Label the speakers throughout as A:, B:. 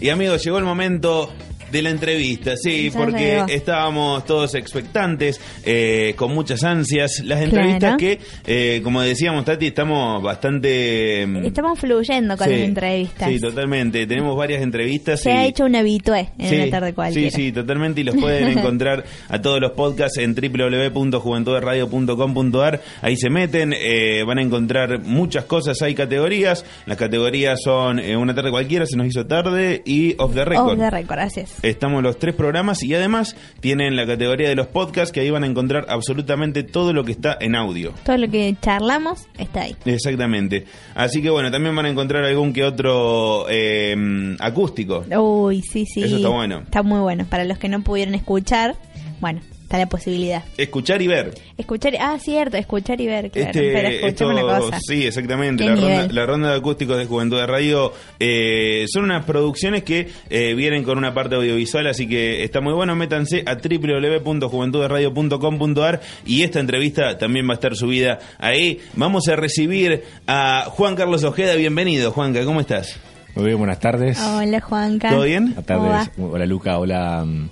A: Y amigos, llegó el momento de la entrevista, sí,
B: Ya
A: porque estábamos todos expectantes, eh, con muchas ansias. Las entrevistas
B: Claro.
A: que, eh, como decíamos, Tati, estamos bastante... mm,
B: Estamos fluyendo con
A: sí,
B: las entrevistas.
A: Sí, totalmente. Tenemos varias entrevistas.
B: Se
A: y-
B: ha hecho un habitué en
A: Sí,
B: una tarde cualquiera.
A: Sí, sí, totalmente. Y los pueden encontrar a todos los podcasts en www.juventudradio.com.ar. Ahí se meten, eh, van a encontrar muchas cosas. Hay categorías. Las categorías son eh, Una tarde cualquiera, Se nos hizo tarde y Off the Record.
B: Off the record, gracias.
A: Estamos los tres programas y además tienen la categoría de los podcasts que ahí van a encontrar absolutamente todo lo que está en audio.
B: Todo lo que charlamos está ahí.
A: Exactamente. Así que bueno, también van a encontrar algún que otro eh, acústico.
B: Uy, sí, sí.
A: Eso está bueno.
B: Está muy bueno. Para los que no pudieron escuchar, bueno, está la posibilidad.
A: Escuchar y ver.
B: Escuchar, ah, cierto, escuchar y ver, claro.
A: Este,
B: Pero
A: esto-
B: una cosa.
A: Sí, exactamente.
B: ¿Qué
A: La ronda, la ronda de acústicos de Juventud de Radio eh, son unas producciones que eh, vienen con una parte audiovisual, así que está muy bueno. Métanse a www.juventudradio.com.ar y esta entrevista también va a estar subida ahí. Vamos a recibir a Juan Carlos Ojeda. Bienvenido, Juanca. ¿Cómo estás?
C: Muy bien, buenas tardes.
B: Hola, Juanca.
A: ¿Todo bien?
C: Buenas
B: ¿Cómo
C: tardes. Hola Luca, hola mm,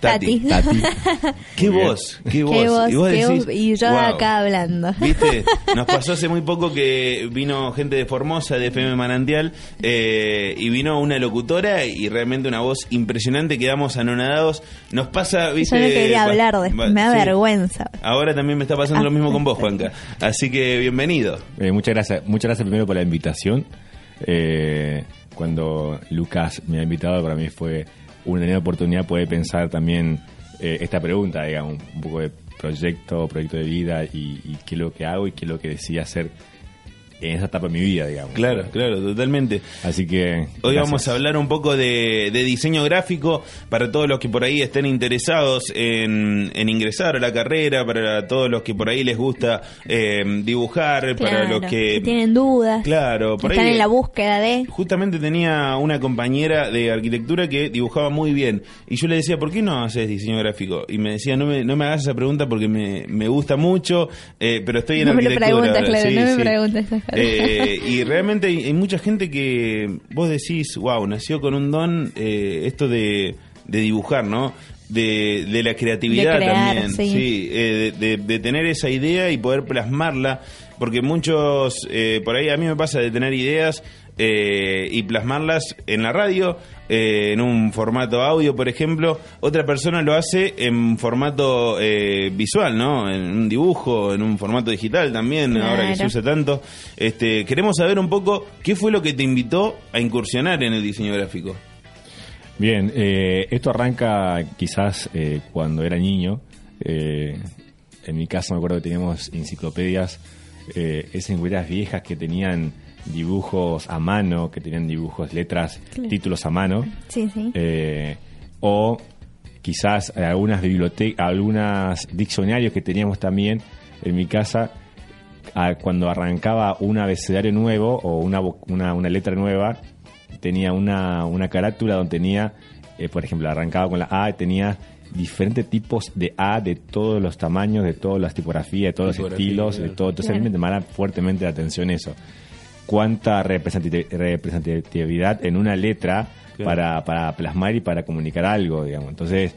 B: Tati.
C: Tati.
A: ¿Qué voz? ¿Qué
B: Qué
A: voz?
B: voz,
A: y vos
B: qué
A: decís,
B: voz, y yo
A: "Wow".
B: acá hablando.
A: ¿Viste? Nos pasó hace muy poco que vino gente de Formosa, de FM Manantial, eh, y vino una locutora y realmente una voz impresionante. Quedamos anonadados. Nos pasa, ¿viste?
B: Yo no quería
A: Va-
B: hablar
A: va-
B: después, me da
A: sí.
B: vergüenza.
A: Ahora también me está pasando lo mismo con vos, Juanca. Así que bienvenido.
C: Eh, muchas gracias, muchas gracias primero por la invitación. Eh, cuando Lucas me ha invitado, para mí fue una gran oportunidad poder pensar también eh, esta pregunta, digamos, un poco de proyecto, proyecto de vida y, y qué es lo que hago y qué es lo que decía hacer en esa etapa de mi vida, digamos.
A: Claro, claro, totalmente.
C: Así que
A: Hoy
C: gracias.
A: vamos a hablar un poco de, de diseño gráfico para todos los que por ahí estén interesados en, en ingresar a la carrera, para todos los que por ahí les gusta eh, dibujar, para los que...
B: tienen dudas,
A: Claro,
B: que
A: por
B: están
A: ahí...
B: en la búsqueda de...
A: Justamente tenía una compañera de arquitectura que dibujaba muy bien. Y yo le decía, ¿por qué no haces diseño gráfico? Y me decía, no me, no me hagas esa pregunta porque me, me gusta mucho, eh, pero estoy en
B: No me lo
A: arquitectura.
B: preguntas, claro,
A: Sí,
B: no me
A: sí.
B: preguntas.
A: Eh, y realmente hay, hay mucha gente que vos decís, wow, nació con un don eh, esto de, de dibujar, ¿no? De, de la creatividad
B: De crear,
A: también,
B: sí.
A: eh, de, de- de tener esa idea y poder plasmarla, porque muchos, eh, por ahí a mí me pasa de tener ideas eh, y plasmarlas en la radio, eh, en un formato audio, por ejemplo, otra persona lo hace en formato eh, visual, ¿no? En un dibujo, en un formato digital también, ahora que se usa tanto. Este, queremos saber un poco qué fue lo que te invitó a incursionar en el diseño gráfico.
C: Bien, eh, esto arranca quizás eh, cuando era niño. Eh, en mi casa me acuerdo que teníamos enciclopedias, eh, esas enciclopedias viejas que tenían dibujos a mano, que tenían dibujos, letras,
B: Claro.
C: títulos a mano.
B: Sí, sí.
C: Eh, o quizás algunas bibliotecas, algunos diccionarios que teníamos también en mi casa. a- cuando arrancaba un abecedario nuevo o una, una, una letra nueva, tenía una, una carátula donde tenía, eh, por ejemplo, arrancaba con la A, tenía diferentes tipos de A de todos los tamaños, de todas las tipografías, de todos los estilos, de todo. Entonces a mí me llamaba fuertemente la atención eso. Cuánta representati- representatividad en una letra
A: Claro.
C: para, para plasmar y para comunicar algo, digamos. Entonces,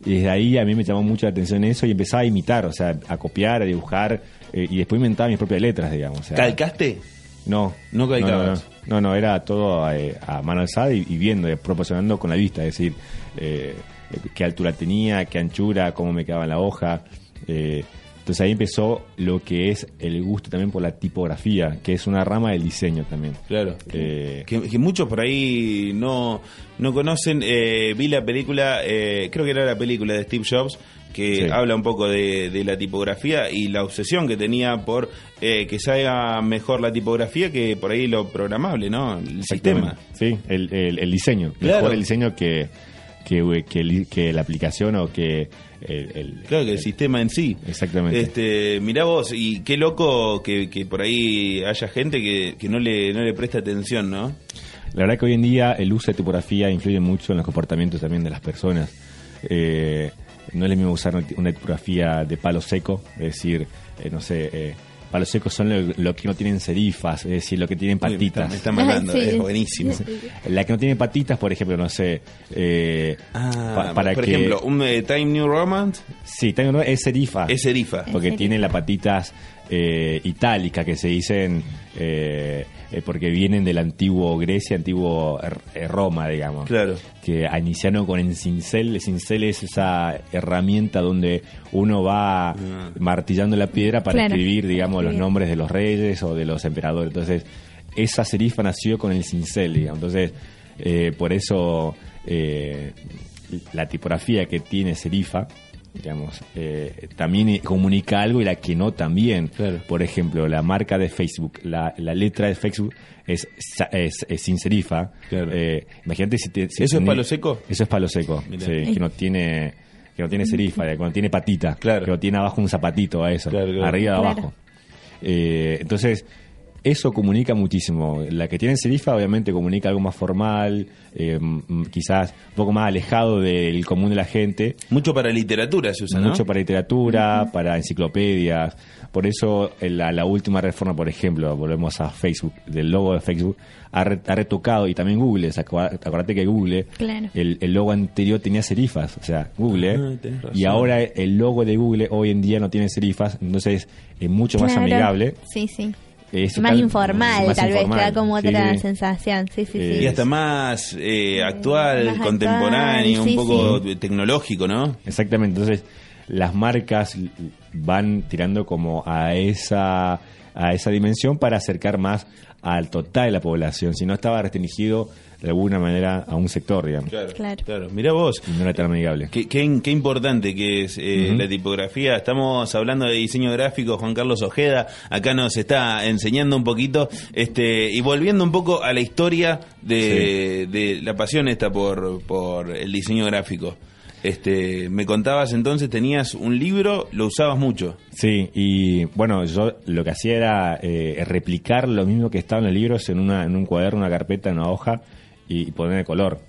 C: desde ahí a mí me llamó mucho la atención eso y empezaba a imitar, o sea, a copiar, a dibujar eh, y después inventaba mis propias letras, digamos. o sea,
A: ¿Calcaste?
C: no.
A: No calcabas.
C: No, no, no, era todo eh, a mano alzada y, y viendo, eh, proporcionando con la vista, es decir, eh, qué altura tenía, qué anchura, cómo me quedaba en la hoja. eh, entonces ahí empezó lo que es el gusto también por la tipografía, que es una rama del diseño también.
A: Claro.
C: Eh,
A: Que, que muchos por ahí no, no conocen. eh, vi la película, eh, creo que era la película de Steve Jobs, que
C: Sí.
A: habla un poco de, de la tipografía y la obsesión que tenía por eh, que salga mejor la tipografía que por ahí lo programable, ¿no? El sistema.
C: Sí, el, el- el diseño.
A: Claro.
C: Mejor el diseño que, que, que el- que la aplicación o que el... el-
A: Claro que el sistema en sí.
C: Exactamente.
A: Este, mirá vos, y qué loco que, que por ahí haya gente que, que no, le, no le presta atención, ¿no?
C: La verdad que hoy en día el uso de tipografía influye mucho en los comportamientos también de las personas. Eh, no es lo mismo usar una tipografía de palo seco, es decir, eh, no sé, eh, palos secos son lo, lo que no tienen serifas, es decir, lo que tienen
A: Uy, me
C: patitas.
A: está- Me está matando,
B: Ay, sí.
A: es buenísimo.
C: La que no tiene patitas, por ejemplo, no sé, eh,
A: Ah,
C: pa- para
A: por
C: que...
A: ejemplo, un eh, Time New Romance
C: Sí, tengo uno, es serifa.
A: es serifa.
C: porque
B: serifa.
C: tiene las patitas eh, itálicas que se dicen eh, eh, porque vienen del antiguo Grecia, antiguo eh, Roma, digamos.
A: Claro.
C: Que iniciaron con el cincel. El cincel es esa herramienta donde uno va
A: Ah.
C: martillando la piedra para
B: Claro.
C: escribir, digamos, los nombres de los reyes o de los emperadores. Entonces, esa serifa nació con el cincel, digamos. Entonces, eh, por eso eh, la tipografía que tiene serifa, digamos, eh, también comunica algo y la que no también.
A: Claro.
C: Por ejemplo, la marca de Facebook, la, la letra de Facebook es, es, es sin serifa.
A: Claro.
C: Eh, imagínate si te... si
A: ¿Eso es
C: tenés-
A: palo seco?
C: Eso es palo seco, sí, que no tiene que no tiene serifa, que no tiene patita,
A: Claro.
C: que no tiene abajo un zapatito a eso,
A: Claro, claro.
C: arriba
B: Claro.
C: abajo. Eh, entonces, eso comunica muchísimo. La que tiene serifa obviamente comunica algo más formal, eh, quizás un poco más alejado del común de la gente,
A: Mucho para literatura se usa, ¿no?
C: mucho para literatura, para enciclopedias. Por eso en la, la última reforma, por ejemplo, volvemos a Facebook, del logo de Facebook, ha, re- ha retocado, y también Google, ¿se acuer- acuérdate que Google,
B: Claro.
C: el, el logo anterior tenía serifas, o sea, Google,
A: Ah,
C: y ahora el logo de Google hoy en día no tiene serifas, entonces es mucho más amigable.
B: Sí, sí.
C: Es
B: más informal,
C: más
B: tal vez,
C: informal.
B: te da como
C: Sí,
B: otra
C: sí.
B: sensación. Sí, sí,
C: Eh,
B: sí.
A: Y hasta más eh, actual,
B: Más
A: contemporáneo,
B: actual, sí,
A: un poco tecnológico, ¿no?
C: Exactamente, entonces las marcas van tirando como a esa a esa dimensión para acercar más al total de la población, si no estaba restringido de alguna manera a un sector, digamos,
A: Claro,
B: Claro.
A: claro. Mira vos.
C: y no era tan amigable.
A: Qué, qué- qué importante que es eh, la tipografía. Estamos hablando de diseño gráfico, Juan Carlos Ojeda, acá nos está enseñando un poquito, este, y volviendo un poco a la historia de, de la pasión esta por, por el diseño gráfico. Este, me contabas entonces, tenías un libro, lo usabas mucho.
C: Sí, y bueno, yo lo que hacía era eh, replicar lo mismo que estaba en los libros en, una, en un cuaderno, una carpeta, en una hoja y, y poner el color.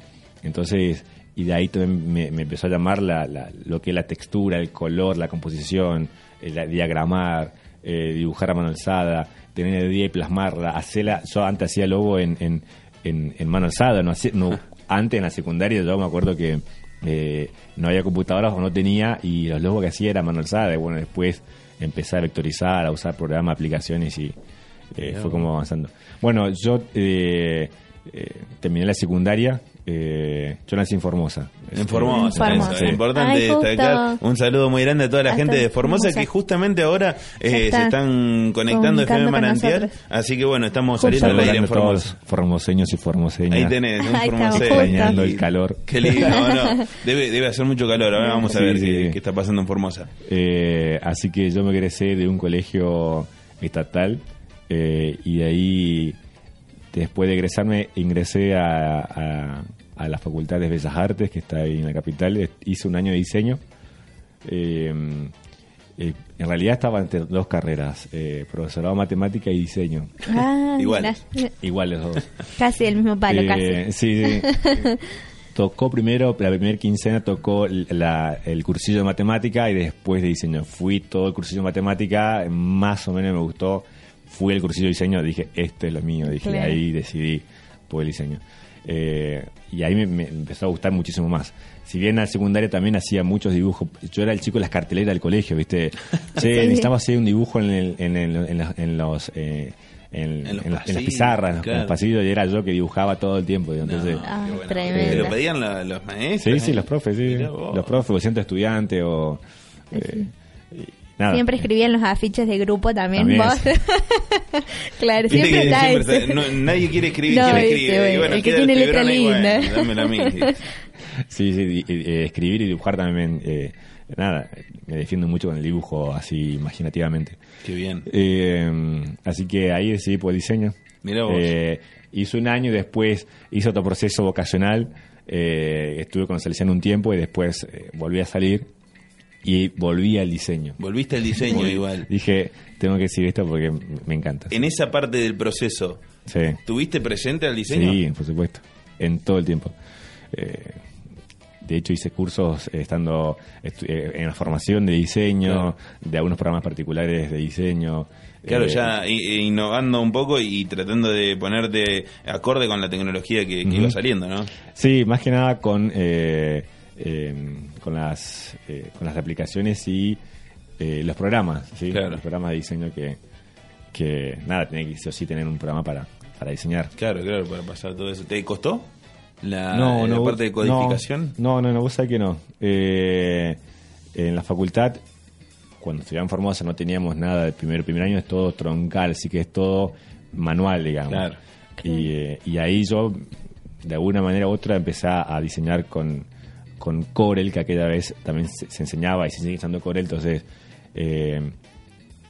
C: Entonces, y de ahí también me, me empezó a llamar la, la- lo que es la textura, el color, la composición, el, diagramar, eh, dibujar a mano alzada, tener idea y plasmarla, hacerla. Yo antes hacía logo en, en, en, en mano alzada, no, hacía- no antes en la secundaria yo me acuerdo que eh, no había computadoras o no tenía y los logos que hacía era mano alzada y bueno después empecé a vectorizar a usar programas aplicaciones y eh, fue como avanzando bueno yo eh, eh, terminé la secundaria eh, yo nací en Formosa
A: En Formosa,
B: Formosa.
A: eso, es importante
B: Ay,
A: destacar. Un saludo muy grande a toda la gente de Formosa que justamente ahora eh,
B: está
A: se están conectando a FM Manantial. Así que bueno, estamos
B: Justo.
A: saliendo al aire en Formosa.
C: formoseños y formoseñas
A: Ahí tenés, un
C: extrañando el calor
A: Qué lindo, ¿no? Debe, debe hacer mucho calor. Ahora vamos a
C: Sí,
A: ver
C: sí.
A: qué, qué está pasando en Formosa.
C: Eh, así que yo me egresé de un colegio estatal eh, y de ahí, después de egresarme, ingresé a, a- a la Facultad de Bellas Artes, que está ahí en la capital. Hice un año de diseño. Eh, eh, en realidad estaba entre dos carreras, eh, profesorado de matemática y diseño.
B: Ah,
A: Igual.
C: Iguales los dos.
B: Casi el mismo palo,
C: Eh,
B: casi.
C: Sí, sí. tocó primero, la primera quincena tocó la- el cursillo de matemática y después de diseño. Fui todo el cursillo de matemática, más o menos me gustó. Fui al cursillo de diseño, dije, esto es lo mío. Dije,
B: Claro.
C: ahí decidí por el diseño. Eh, y ahí me, me empezó a gustar muchísimo más. Si bien al secundario también hacía muchos dibujos, yo era el chico de las carteleras del colegio, ¿viste? Che,
B: Sí.
C: necesitamos hacer un dibujo en, el- en, el- en los... En los eh, en,
A: En los
C: en las- en las
A: pasillos,
C: pizarras, en los pasillos, y era yo que dibujaba todo el tiempo. digo, entonces,
A: No,
B: Ah,
A: qué bueno.
B: tremendo.
A: ¿Te lo pedían la- los maestros?
C: Sí, sí, los profes, sí. Los profes, o siendo estudiante o... eh, nada.
B: Siempre escribían los afiches de grupo también,
C: También.
B: vos. claro, siempre está
A: siempre
B: ese.
A: está- no, nadie quiere escribir,
B: No,
A: quiere
B: viste,
A: escribir.
B: bueno,
A: Y bueno,
B: el que tiene letra
A: bueno,
B: linda.
A: a mí.
C: Sí, sí, y- y- eh, escribir y dibujar también, eh, nada, me defiendo mucho con el dibujo así imaginativamente.
A: Qué bien.
C: Eh, así que ahí decidí por diseño.
A: Mirá vos.
C: Eh, hice un año y después hice otro proceso vocacional. eh, estuve con Salesiano un tiempo y después eh, volví a salir y volví al diseño.
A: Volviste al diseño igual.
C: Dije, tengo que decir esto porque me encanta.
A: En esa parte del proceso,
C: Sí.
A: ¿tuviste presente al diseño?
C: Sí, por supuesto. En todo el tiempo. Eh, de hecho hice cursos estando eh, en la formación de diseño,
A: Claro.
C: de algunos programas particulares de diseño.
A: Claro,
C: Eh,
A: ya innovando un poco y tratando de ponerte acorde con la tecnología que, iba saliendo, ¿no?
C: Sí, más que nada con, eh, con, las, eh, con las aplicaciones y eh, los programas, ¿sí?
A: Claro.
C: Los programas de diseño que, que nada, tenía que sí o sí tener un programa para, para diseñar.
A: Claro, claro, para pasar todo eso. ¿Te costó la, parte de codificación?
C: No, no, no, vos sabés que no. Eh, en la facultad, cuando estudiaba en Formosa, no teníamos nada. El primer, primer año es todo troncal, así que es todo manual, digamos.
A: Claro.
C: Y, eh, y ahí yo, de alguna manera u otra, empecé a diseñar con, con Corel, que aquella vez también se, se enseñaba y se sigue usando Corel. Entonces, eh,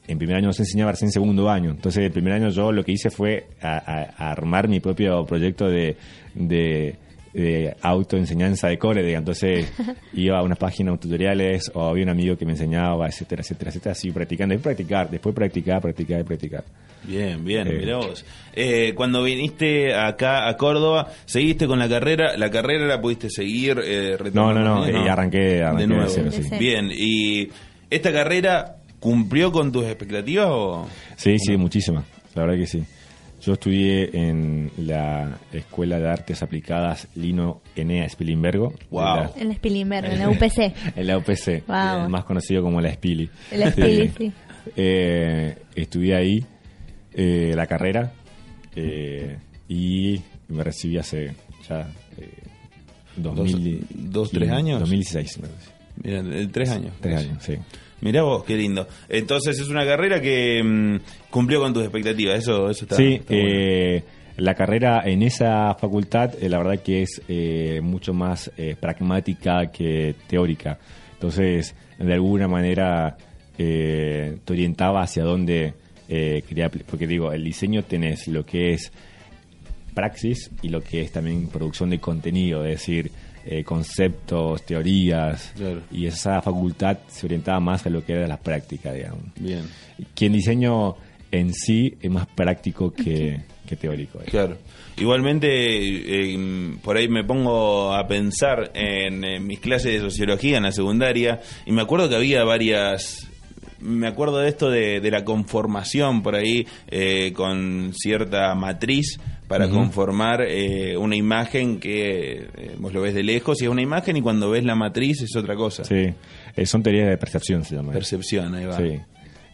C: en primer año no se enseñaba, recién en segundo año. Entonces, el primer año yo lo que hice fue a- armar mi propio proyecto de, de, de autoenseñanza de core. digamos. Entonces, iba a unas páginas, tutoriales, o había un amigo que me enseñaba, etcétera, etcétera, etcétera, así practicando. Después practicar, después practicar, practicar y practicar.
A: Bien, bien,
C: Eh.
A: mirá vos. Eh, cuando viniste acá a Córdoba, ¿seguiste con la carrera? ¿La carrera la pudiste seguir? Eh,
C: No, no, no, eh, arranqué, arranqué
A: de nuevo.
C: de cero,
B: sí. De cero.
A: Bien, ¿y esta carrera cumplió con tus expectativas o...?
C: Sí, sí, muchísimas. La verdad que sí. Yo estudié en la Escuela de Artes Aplicadas Lino Enea Spilimbergo.
A: Wow.
C: En la-
B: En la Spilimberg, en la UPC.
C: En la UPC,
B: Wow.
C: más conocido como la Spili.
B: La Spili, sí.
C: Eh, estudié ahí eh, la carrera eh, y me recibí hace ya eh, 2000,
A: dos, tres años?
C: 2016. me parece.
A: Mira, eh, tres años.
C: Tres años, sí.
A: Mirá vos, qué lindo. Entonces es una carrera que mm, cumplió con tus expectativas, eso, eso está,
C: sí,
A: está bueno.
C: eh, la carrera en esa facultad, eh, la verdad que es eh, mucho más eh, pragmática que teórica. Entonces, de alguna manera, eh, te orientaba hacia dónde eh, quería. Porque digo, el diseño tenés lo que es praxis y lo que es también producción de contenido, es decir, eh, conceptos, teorías.
A: Claro.
C: Y esa facultad se orientaba más a lo que era la práctica, digamos
A: Bien,
C: que el diseño en sí es más práctico que, que teórico.
A: claro. Igualmente, eh, por ahí me pongo a pensar en, eh, mis clases de sociología en la secundaria y me acuerdo que había varias... Me acuerdo de esto de, de la conformación por ahí eh, con cierta matriz para conformar eh, una imagen que eh, vos lo ves de lejos y es una imagen y cuando ves la matriz es otra cosa.
C: Sí, eh, son teorías de percepción, se llama.
A: Percepción, ahí va.
C: Sí.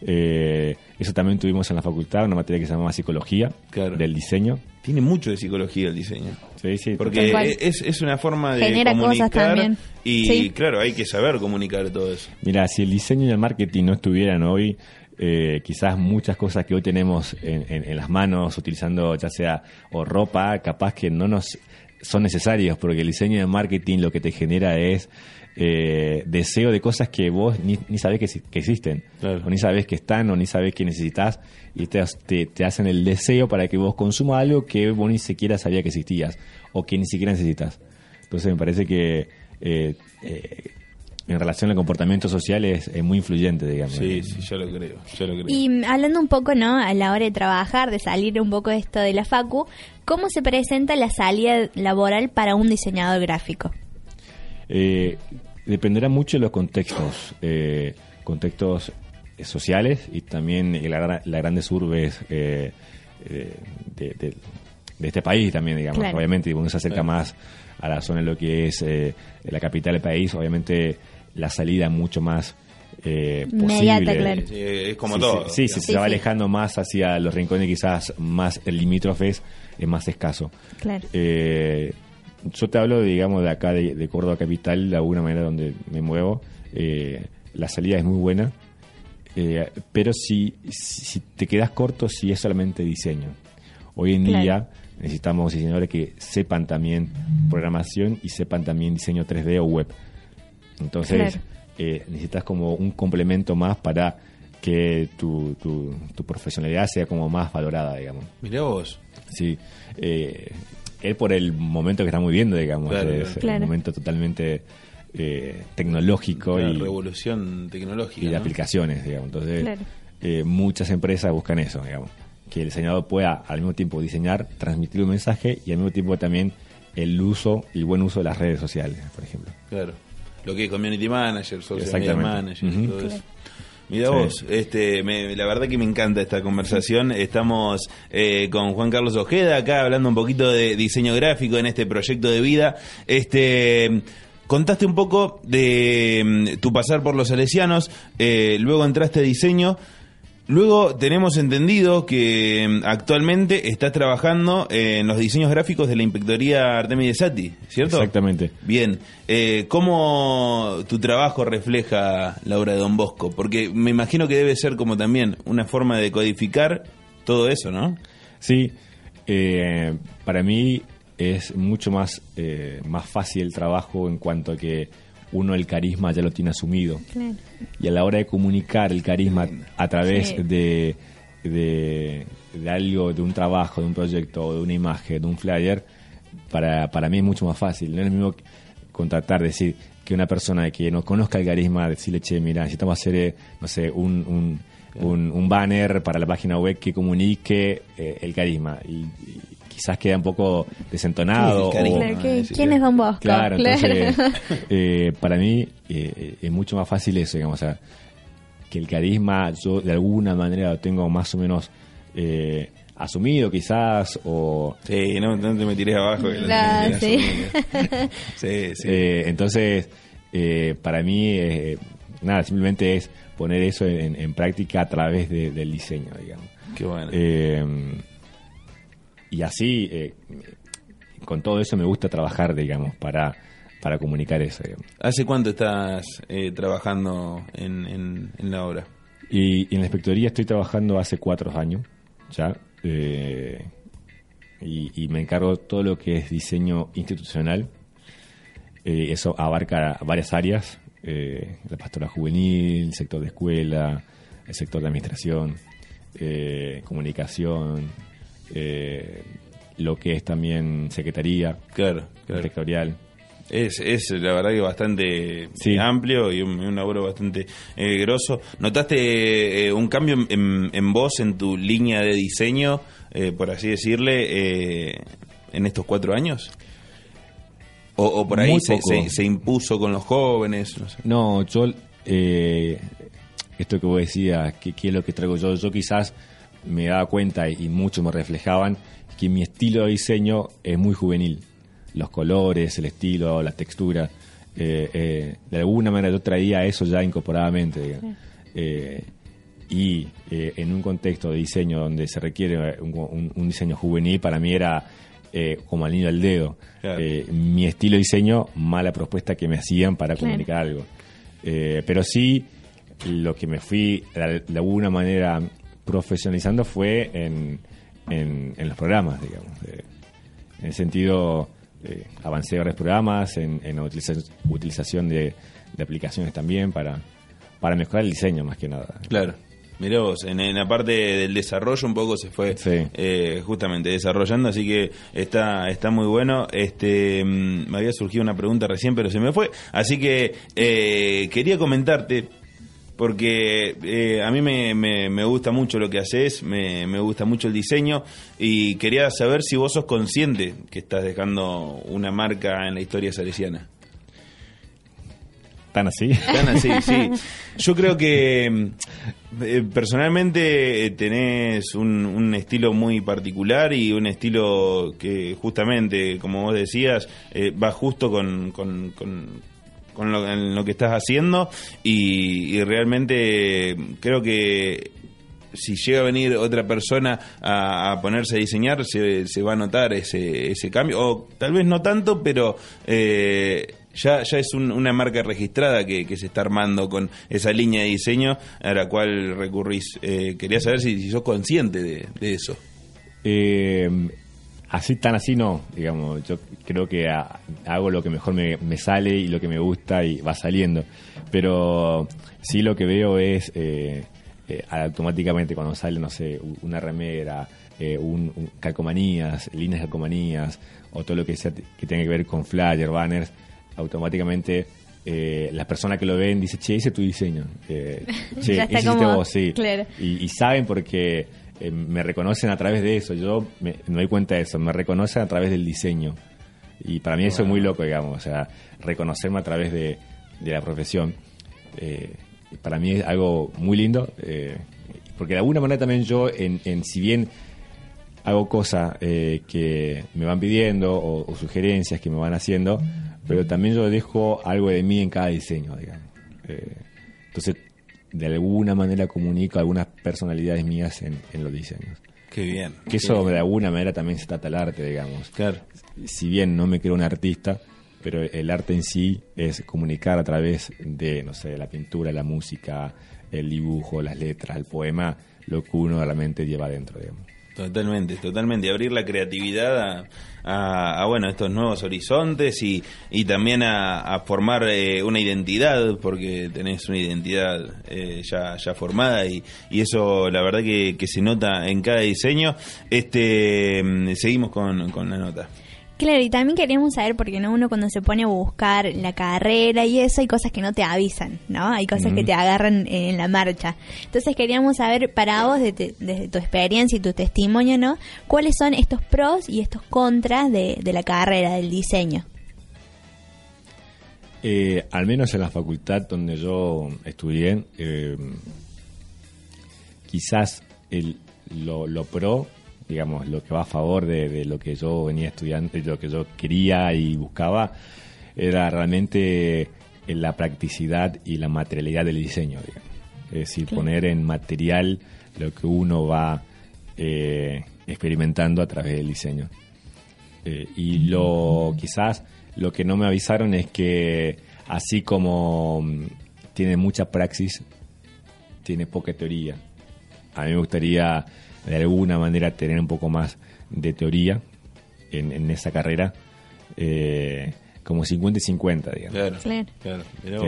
C: Eh, eso también tuvimos en la facultad, una materia que se llama psicología
A: Claro.
C: del diseño.
A: Tiene mucho de psicología el diseño.
C: Sí, sí.
A: Porque es, es una forma de
B: Genera cosas
A: comunicar
B: también.
A: y
B: Sí.
A: claro, hay que saber comunicar todo eso.
C: Mira, si el diseño y el marketing no estuvieran hoy, eh, quizás muchas cosas que hoy tenemos en, en- en las manos, utilizando ya sea o ropa, capaz que no nos son necesarios, porque el diseño el marketing lo que te genera es eh, deseo de cosas que vos ni, ni sabés que, exi- que existen,
A: Claro.
C: o ni sabés que están, o ni sabés que necesitas, y te, te, te hacen el deseo para que vos consumas algo que vos ni siquiera sabías que existías, o que ni siquiera necesitas. Entonces me parece que eh, en relación al comportamiento social es, es muy influyente, digamos.
A: Sí, sí, yo lo creo, yo lo creo.
B: Y mm, hablando un poco, ¿no? A la hora de trabajar, de salir un poco de esto de la facu, ¿cómo se presenta la salida laboral para un diseñador gráfico?
C: Eh, dependerá mucho de los contextos, eh, contextos eh, sociales y también la grandes urbes eh, eh, de, de- de este país también, digamos.
B: Claro.
C: Obviamente, cuando se acerca
A: Claro.
C: más a la zona de lo que es eh, la capital del país, obviamente la salida es mucho más eh, posible.
B: claro.
A: Sí, es como
C: Sí,
A: todo.
C: Sí, se va alejando más hacia los rincones quizás más limítrofes, es más escaso.
B: Claro.
C: Eh, yo te hablo, digamos, de acá, de, de Córdoba Capital, de alguna manera donde me muevo. Eh, la salida es muy buena, eh, pero si, si, si te quedas corto, si es solamente diseño. Hoy en
B: Claro.
C: día necesitamos diseñadores que sepan también programación y sepan también diseño 3D o web. Entonces,
B: Claro.
C: eh, necesitas como un complemento más para que tu, tu, tu profesionalidad sea como más valorada, digamos.
A: Mirá vos.
C: Sí, eh, es por el momento que estamos viviendo, digamos,
A: Claro,
C: es
A: claro.
C: Un momento totalmente eh, tecnológico
A: La
C: y,
A: revolución tecnológica.
C: y de
A: ¿no?
C: aplicaciones, digamos. Entonces,
B: Claro.
C: eh, muchas empresas buscan eso, digamos, que el diseñador pueda al mismo tiempo diseñar, transmitir un mensaje y al mismo tiempo también el uso y el buen uso de las redes sociales, por ejemplo.
A: Claro. Lo que es community manager, social media manager,
C: Ujú.
A: todo eso. Mira
C: Sí.
A: vos, este, me- la verdad que me encanta esta conversación. Estamos eh, con Juan Carlos Ojeda acá hablando un poquito de diseño gráfico en este proyecto de vida. Este, contaste un poco de mm, tu pasar por los salesianos, eh, luego entraste a diseño. Luego tenemos entendido que mm, actualmente estás trabajando en los diseños gráficos de la Inspectoría Artemide Sati, ¿cierto?
C: Exactamente.
A: Bien, eh, ¿cómo tu trabajo refleja la obra de Don Bosco? Porque me imagino que debe ser como también una forma de codificar todo eso, ¿no?
C: Sí, eh, para mí es mucho más, eh, más fácil el trabajo en cuanto a que uno el carisma ya lo tiene asumido.
B: Claro.
C: Y a la hora de comunicar el carisma a través
B: Sí.
C: de, de, de algo, de un trabajo, de un proyecto, de una imagen, de un flyer, para, para mí es mucho más fácil. No es lo mismo contratar, decir, que una persona que no conozca el carisma, decirle, che, mira, necesitamos hacer, eh, no sé, un, un, un, un banner para la página web que comunique eh, el carisma. Y, y quizás queda un poco desentonado.
A: ¿Qué es el
C: o-
A: carisma?
B: Claro, ¿qué-
A: sí,
B: ¿Quién es Don Bosco?
C: Claro, entonces, eh, para mí eh, es mucho más fácil eso, digamos, o sea, que el carisma yo de alguna manera lo tengo más o menos eh, asumido quizás, o
A: Sí, no, no te me tires abajo. que lo
B: Claro, sí.
A: sí, sí.
C: eh, entonces eh, para mí eh, nada, simplemente es poner eso en, en práctica a través de- del diseño, digamos.
A: Qué bueno.
C: Eh, y así, eh, con todo eso me gusta trabajar, digamos, para, para comunicar eso. digamos.
A: ¿Hace cuánto estás eh, trabajando en, en- en la obra?
C: Y, y en la inspectoría estoy trabajando hace cuatro años ya. eh, y, y me encargo todo lo que es diseño institucional. Eh, eso abarca varias áreas. eh, la pastora juvenil, el sector de escuela, el sector de administración, comunicación, eh, lo que es también secretaría,
A: Claro, claro.
C: sectorial.
A: Es, es la verdad que bastante
C: Sí.
A: amplio y un, un laburo bastante eh, grosso. ¿Notaste eh, un cambio en, en, en vos, en tu línea de diseño, eh, por así decirle, eh, en estos cuatro años? ¿O, o por ahí se,
C: poco.
A: se- se impuso con los jóvenes? No sé.
C: No, yo, eh, esto que vos decías, que, que es lo que traigo yo, yo quizás me daba cuenta y muchos me reflejaban que mi estilo de diseño es muy juvenil. Los colores, el estilo, la textura. eh, eh, de alguna manera yo traía eso ya incorporadamente. digamos. Eh, y eh, en un contexto de diseño donde se requiere un, un- un diseño juvenil, para mí era eh, como al niño al dedo.
A: Claro.
C: Eh, mi estilo de diseño, mala propuesta que me hacían para
B: Claro.
C: comunicar algo. Eh, pero sí, lo que me fui de, de alguna manera profesionalizando fue en, en, en los programas, digamos. Eh, en el sentido, eh, avancé varios programas, en, en utiliza- utilización de, de aplicaciones también para, para mejorar el diseño más que nada.
A: Claro. Mirá vos, en, en la parte del desarrollo un poco se fue
C: Sí.
A: eh, justamente desarrollando, así que está, está muy bueno. Este, mm, me había surgido una pregunta recién, pero se me fue. Así que eh, quería comentarte, porque eh, a mí me, me- me gusta mucho lo que haces, me, me gusta mucho el diseño, y quería saber si vos sos consciente que estás dejando una marca en la historia salesiana.
C: ¿Tan así?
A: Tan así, sí. Yo creo que eh, personalmente eh, tenés un, un estilo muy particular y un estilo que justamente, como vos decías, eh, va justo con, con, con- con lo, en lo que estás haciendo y, realmente creo que si llega a venir otra persona a, ponerse a diseñar, se, va a notar ese, ese cambio. O tal vez no tanto, pero eh, ya, ya es un- una marca registrada que, que se está armando con esa línea de diseño a la cual recurrís. Eh, quería saber si, si sos consciente de, de eso.
C: Eh, así tan así no, digamos, yo creo que ha- hago lo que mejor me, me sale y lo que me gusta y va saliendo, pero sí lo que veo es eh, eh, automáticamente cuando sale, no sé, una remera, eh, un, un- calcomanías, líneas de calcomanías o todo lo que, sea, que tenga que ver con flyer, banners, automáticamente... eh, la persona que lo ven dice, che, ese es tu diseño. Eh, che, hiciste
B: como-
C: vos, sí.
B: claro.
C: Y, y saben porque eh, me reconocen a través de eso. Yo me, me doy cuenta de eso. Me reconocen a través del diseño. Y para mí eso es muy loco, digamos, o sea, reconocerme a través de, de la profesión. Eh, para mí es algo muy lindo, eh, porque de alguna manera también yo, en, en si bien hago cosas eh, que me van pidiendo o, o sugerencias que me van haciendo, pero también yo dejo algo de mí en cada diseño, digamos. Eh, entonces, de alguna manera comunico algunas personalidades mías en, en los diseños.
A: Qué bien.
C: Que eso de alguna manera también se trata el arte, digamos.
A: Claro.
C: Si bien no me creo un artista, pero el arte en sí es comunicar a través de, no sé, la pintura, la música, el dibujo, las letras, el poema, lo que uno realmente lleva adentro, digamos.
A: Totalmente, totalmente. Abrir la creatividad a, a, a, bueno, estos nuevos horizontes y, y también a, a formar eh, una identidad, porque tenés una identidad eh, ya, ya formada y, y eso la verdad que, que se nota en cada diseño. Este mm, Seguimos con, con la nota.
B: Claro, y también queríamos saber, porque no uno cuando se pone a buscar la carrera y eso, hay cosas que no te avisan, ¿no? Hay cosas que te agarran en la marcha. Entonces queríamos saber para vos, desde, desde tu experiencia y tu testimonio, ¿no? ¿Cuáles son estos pros y estos contras de, de la carrera, del diseño?
C: Eh, al menos en la facultad donde yo estudié, eh, quizás el, lo, lo pro digamos, lo que va a favor de, de, lo que yo venía estudiando, de lo que yo quería y buscaba, era realmente la practicidad y la materialidad del diseño, digamos. Es decir, poner en material lo que uno va eh, experimentando a través del diseño. Eh, y lo quizás lo que no me avisaron es que así como mm, tiene mucha praxis, tiene poca teoría. A mí me gustaría de alguna manera tener un poco más de teoría en, en esa carrera, eh, como 50 y 50, digamos.
A: Claro, claro. claro.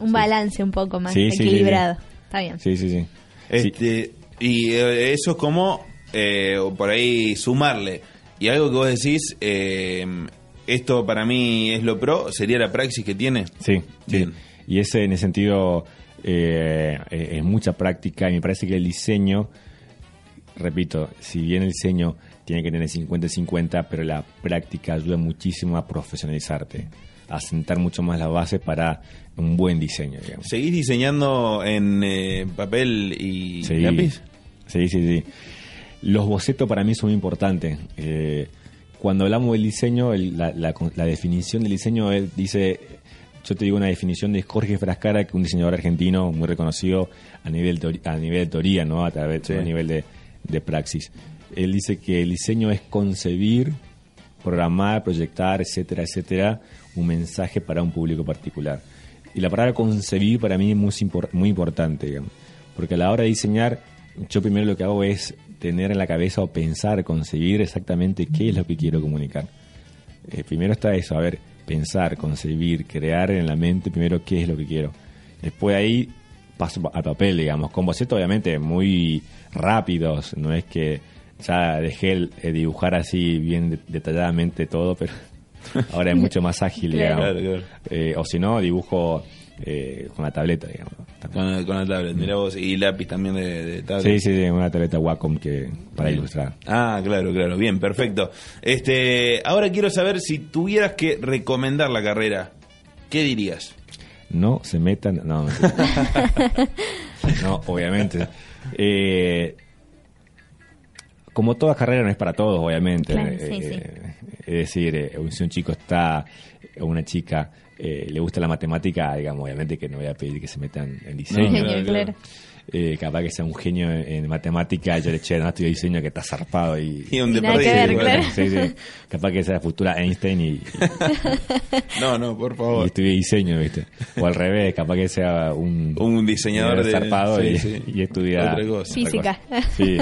B: Un sí. balance un poco más sí, equilibrado.
C: Sí,
B: Está bien.
C: Sí, sí, sí.
A: Este, y eh, eso es como, eh, por ahí, sumarle. Y algo que vos decís, eh, esto para mí es lo pro, sería la praxis que tiene.
C: Sí, sí. Y ese en ese sentido eh, es mucha práctica y me parece que el diseño repito, si bien el diseño tiene que tener 50-50, pero la práctica ayuda muchísimo a profesionalizarte, a sentar mucho más la base para un buen diseño. Digamos.
A: ¿Seguís diseñando en eh, papel y
C: sí,
A: lápiz?
C: Sí, sí, sí. Los bocetos para mí son muy importantes. Eh, cuando hablamos del diseño, el, la, la, la, definición del diseño él dice, yo te digo una definición de Jorge Frascara, que es un diseñador argentino muy reconocido a nivel, a nivel de teoría, ¿no? a través sí. a nivel de, de praxis. Él dice que el diseño es concebir, programar, proyectar, etcétera, etcétera, un mensaje para un público particular. Y la palabra concebir para mí es muy, muy importante, digamos, porque a la hora de diseñar, yo primero lo que hago es tener en la cabeza o pensar, concebir exactamente qué es lo que quiero comunicar. Eh, primero está eso, a ver, pensar, concebir, crear en la mente primero qué es lo que quiero. Después ahí paso al papel, digamos, con bocetos obviamente muy rápidos, no es que ya dejé el, el dibujar así bien detalladamente todo, pero ahora es mucho más ágil, digamos. Claro, claro. Eh, o si no, dibujo eh, con la tableta, digamos.
A: Con, con la tableta, mira vos, y lápiz también de, de tablet.
C: Sí, sí, sí, una tableta Wacom que, para bien. ilustrar.
A: Ah, claro, claro, bien, perfecto. Este, ahora quiero saber si tuvieras que recomendar la carrera, ¿qué dirías?
C: No se metan, no, no, obviamente. Eh, como toda carrera no es para todos, obviamente.
B: Claro,
C: eh,
B: sí.
C: Es decir, eh, si un chico está, una chica eh, le gusta la matemática, digamos, obviamente que no voy a pedir que se metan en diseño.
B: No, claro, claro.
C: Eh, capaz que sea un genio en, en matemática, yo le eché, no estudio diseño que está zarpado y,
A: y un
B: y nada que ver, claro.
C: sí, sí. capaz que sea futura Einstein y, y
A: no, no, por favor.
C: Y estudie diseño, ¿viste? O al revés, capaz que sea un,
A: un diseñador
C: de, zarpado
A: sí,
C: y,
A: sí.
C: y estudia
A: otra cosa.
B: Física.
C: Otra cosa. Sí.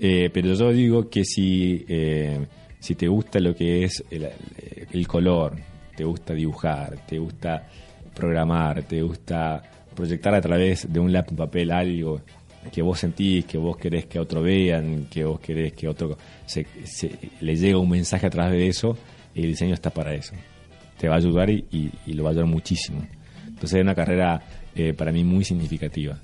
C: Eh, pero yo digo que si, eh, si te gusta lo que es el, el, color, te gusta dibujar, te gusta programar, te gusta proyectar a través de un lápiz papel algo que vos sentís, que vos querés que otro vean, que vos querés que otro se, se, le llegue un mensaje a través de eso, el diseño está para eso. Te va a ayudar y, y, y lo va a ayudar muchísimo. Entonces es una carrera eh, para mí muy significativa.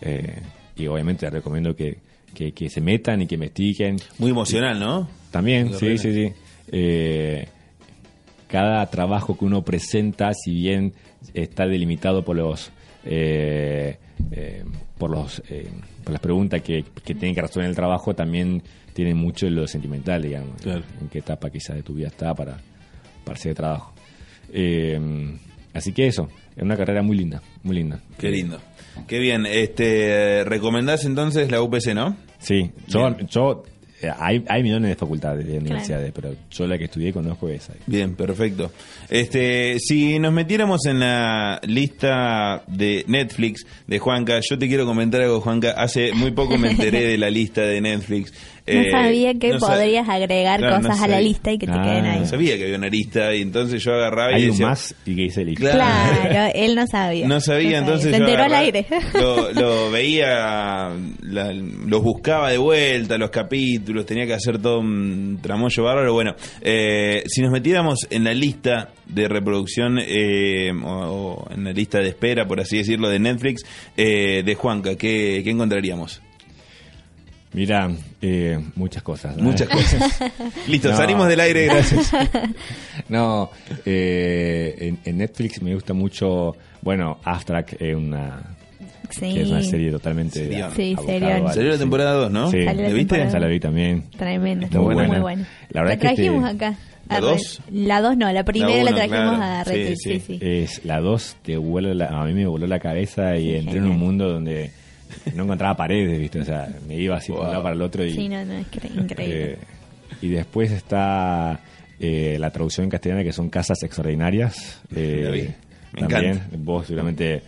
C: Eh, y obviamente recomiendo que, que, que, se metan y que investiguen.
A: Muy emocional, ¿no?
C: También, sí, sí, sí. Eh, cada trabajo que uno presenta, si bien está delimitado por los eh, eh, por los eh, por las preguntas que, que tienen que resolver en el trabajo, también tiene mucho de lo sentimental, digamos,
A: Claro.
C: en qué etapa quizás de tu vida está para, para hacer trabajo. Así que eso, es una carrera muy linda, muy linda.
A: Qué lindo. Qué bien. Este, recomendás entonces la UPC, ¿no?
C: Sí, yo,
A: Bien.
C: yo hay, hay millones de facultades, de universidades, pero yo la que estudié conozco esa.
A: Bien, perfecto. Este, si nos metiéramos en la lista de Netflix de Juanca, yo te quiero comentar algo, Juanca. Hace muy poco me enteré de la lista de Netflix.
B: No
A: Eh,
B: sabía que
A: no
B: podrías agregar
A: Claro, no
B: cosas a la lista y que te queden ahí.
A: No sabía que había una lista y entonces yo agarraba y
C: Hay un
A: decía,
C: más y que dice listo.
A: Claro.
B: Claro, él no sabía.
A: No sabía, entonces
B: Se
A: yo
B: enteró al aire.
A: Lo, lo veía, la- los buscaba de vuelta, los capítulos, tenía que hacer todo un tramoyo bárbaro. Bueno, eh, si nos metiéramos en la lista de reproducción eh, o, o en la lista de espera, por así decirlo, de Netflix, eh, de Juanca, ¿qué, qué encontraríamos?
C: Mira, eh, muchas cosas. ¿no?
A: Muchas cosas. Listo,
C: No.
A: salimos del aire, gracias.
C: No, eh, en, en Netflix me gusta mucho, bueno, Abstract es una,
B: Sí.
C: que es una serie totalmente.
B: Sí,
C: al-
A: Salió la temporada 2, ¿no?
C: Sí.
B: Salió la
A: ¿La viste?
C: la vi también.
B: Tremenda.
A: Está
B: Muy
A: buena.
B: Muy buena.
C: La verdad
B: la
C: que te-
B: trajimos acá.
A: ¿La
B: A
A: dos?
B: Red. La 2 no, la primera la,
A: uno,
B: trajimos
A: claro.
B: a Red.
A: Sí,
B: Sí,
A: sí.
B: sí.
C: Es la 2 te vuela la- a mí me voló la cabeza y
B: Sí,
C: entré en un mundo donde no encontraba paredes, ¿viste? O sea, me iba así de un lado para el otro y
B: Sí, no, no, es cre- increíble.
C: Eh, y después está eh, la traducción en castellano que son Casas Extraordinarias. Eh.
A: Me
C: también,
A: encanta.
C: vos seguramente,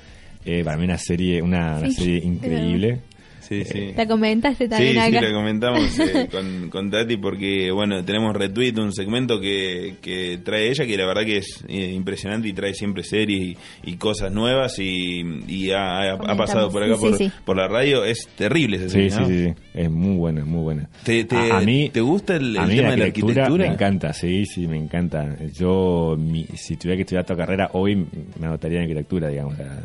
C: eh, para mí una serie, una, serie increíble.
A: Sí, sí.
B: la comentaste también
A: sí,
B: acá.
A: Sí, lo comentamos eh, con, con Tati porque, bueno, tenemos retweet, un segmento que, que trae ella, que la verdad que es eh, impresionante y trae siempre series y, y cosas nuevas y, y ha, ha- ha
B: Comentamos.
A: pasado por acá
B: Sí,
A: por,
B: sí, sí.
A: por la radio. Es terrible esa
C: Sí,
A: serie,
C: sí,
A: ¿no?
C: sí, sí. Es muy buena, muy buena.
A: ¿Te- te-
C: a, a mí,
A: te gusta el-
C: a
A: el
C: mí
A: tema de la arquitectura?
C: Me encanta, sí, sí, me encanta. Yo, mi- si tuviera que estudiar toda carrera, hoy me anotaría en arquitectura, digamos. sea,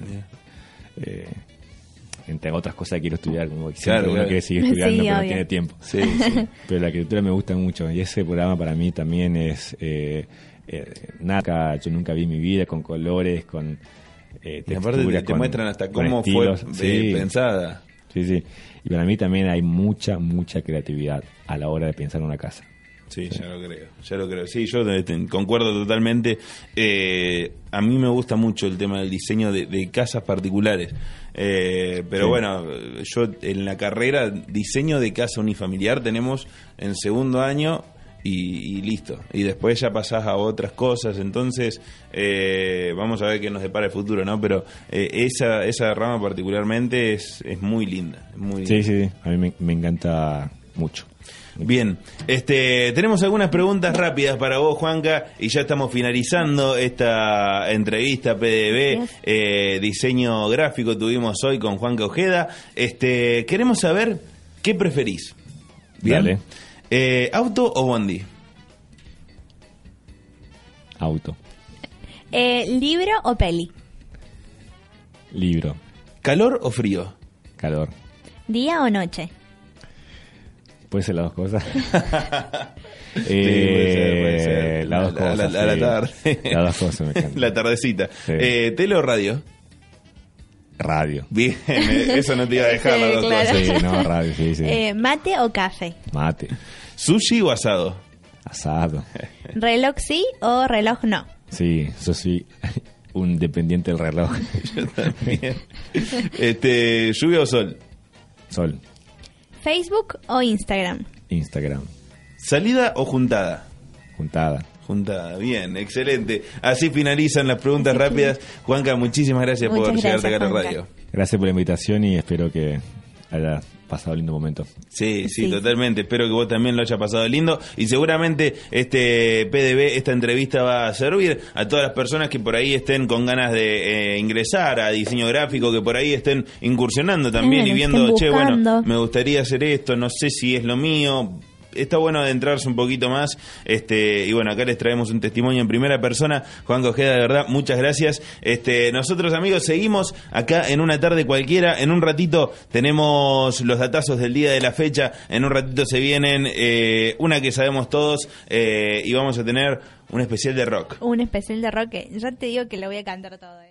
C: eh, entre otras cosas quiero estudiar, como que
A: Claro,
C: uno quiere seguir estudiando,
B: Sí,
C: pero no tiene tiempo.
A: Sí, sí.
C: Pero la arquitectura me gusta mucho y ese programa para mí también es eh, eh, nada que yo nunca vi en mi vida con colores, con eh,
A: Y aparte te,
C: texturas,
A: te
C: con-
A: muestran hasta cómo fue
C: estilos.
A: eh,
C: Sí,
A: pensada.
C: sí, sí. Y para mí también hay mucha, mucha creatividad a la hora de pensar una casa.
A: Sí, ya lo creo, ya lo creo. Sí, yo este, concuerdo totalmente. Eh, a mí me gusta mucho el tema del diseño de, de casas particulares. Eh, pero
C: Sí.
A: bueno, yo en la carrera diseño de casa unifamiliar tenemos en segundo año y, y listo. Y después ya pasás a otras cosas. Entonces, eh, vamos a ver qué nos depara el futuro, ¿no? Pero eh, esa, esa rama particularmente es, es muy linda. Muy
C: Sí, sí, sí. A mí me, me encanta mucho.
A: Bien, este, tenemos algunas preguntas rápidas para vos, Juanca, y ya estamos finalizando esta entrevista PDB, eh, diseño gráfico tuvimos hoy con Juanca Ojeda. Este, queremos saber qué preferís. Bien.
C: Dale.
A: Eh, ¿Auto o bondi?
C: Auto,
B: Eh, ¿Libro o peli?
C: libro,
A: ¿Calor o frío?
C: calor.
B: ¿Día o noche?
C: ¿Puede ser las dos cosas?
A: Sí.
C: Eh, Las dos
A: la-
C: cosas.
A: la- a la
C: sí.
A: tarde.
C: Las dos cosas me encantan.
A: La tardecita.
C: Sí.
A: Eh, ¿Tele o radio?
C: Radio.
A: Bien, eh, eso no te iba a dejar
B: Sí,
A: las dos
B: claro.
A: cosas.
C: Sí, no, radio, sí, sí.
B: Eh, ¿Mate o café?
C: Mate,
A: ¿Sushi o asado?
C: asado.
B: ¿Reloj sí o reloj no?
C: Sí, yo soy un dependiente del reloj.
A: Yo también. Este, ¿Lluvia o sol?
C: Sol,
B: ¿Facebook o Instagram?
C: Instagram,
A: ¿Salida o juntada?
C: juntada.
A: Juntada, bien, excelente. Así finalizan las preguntas rápidas. Juanca, muchísimas gracias por llegarte acá a la
B: gracias,
A: radio.
C: Gracias por la invitación y espero que haya pasado lindo momento.
A: Sí, sí,
B: Sí.
A: totalmente. Espero que vos también lo haya pasado lindo. Y seguramente este PDB, esta entrevista va a servir a todas las personas que por ahí estén con ganas de eh, ingresar a diseño gráfico, que por ahí estén incursionando también y viendo, che, bueno, me gustaría hacer esto, no sé si es lo mío. Está bueno adentrarse un poquito más. Este, y bueno, acá les traemos un testimonio en primera persona. Juan Cojeda, de verdad, muchas gracias. Este, nosotros, amigos, seguimos acá en una tarde cualquiera. En un ratito tenemos los datazos del día de la fecha. En un ratito se vienen eh, una que sabemos todos eh, y vamos a tener un especial de rock.
B: Un especial de rock que ya te digo que lo voy a cantar todo.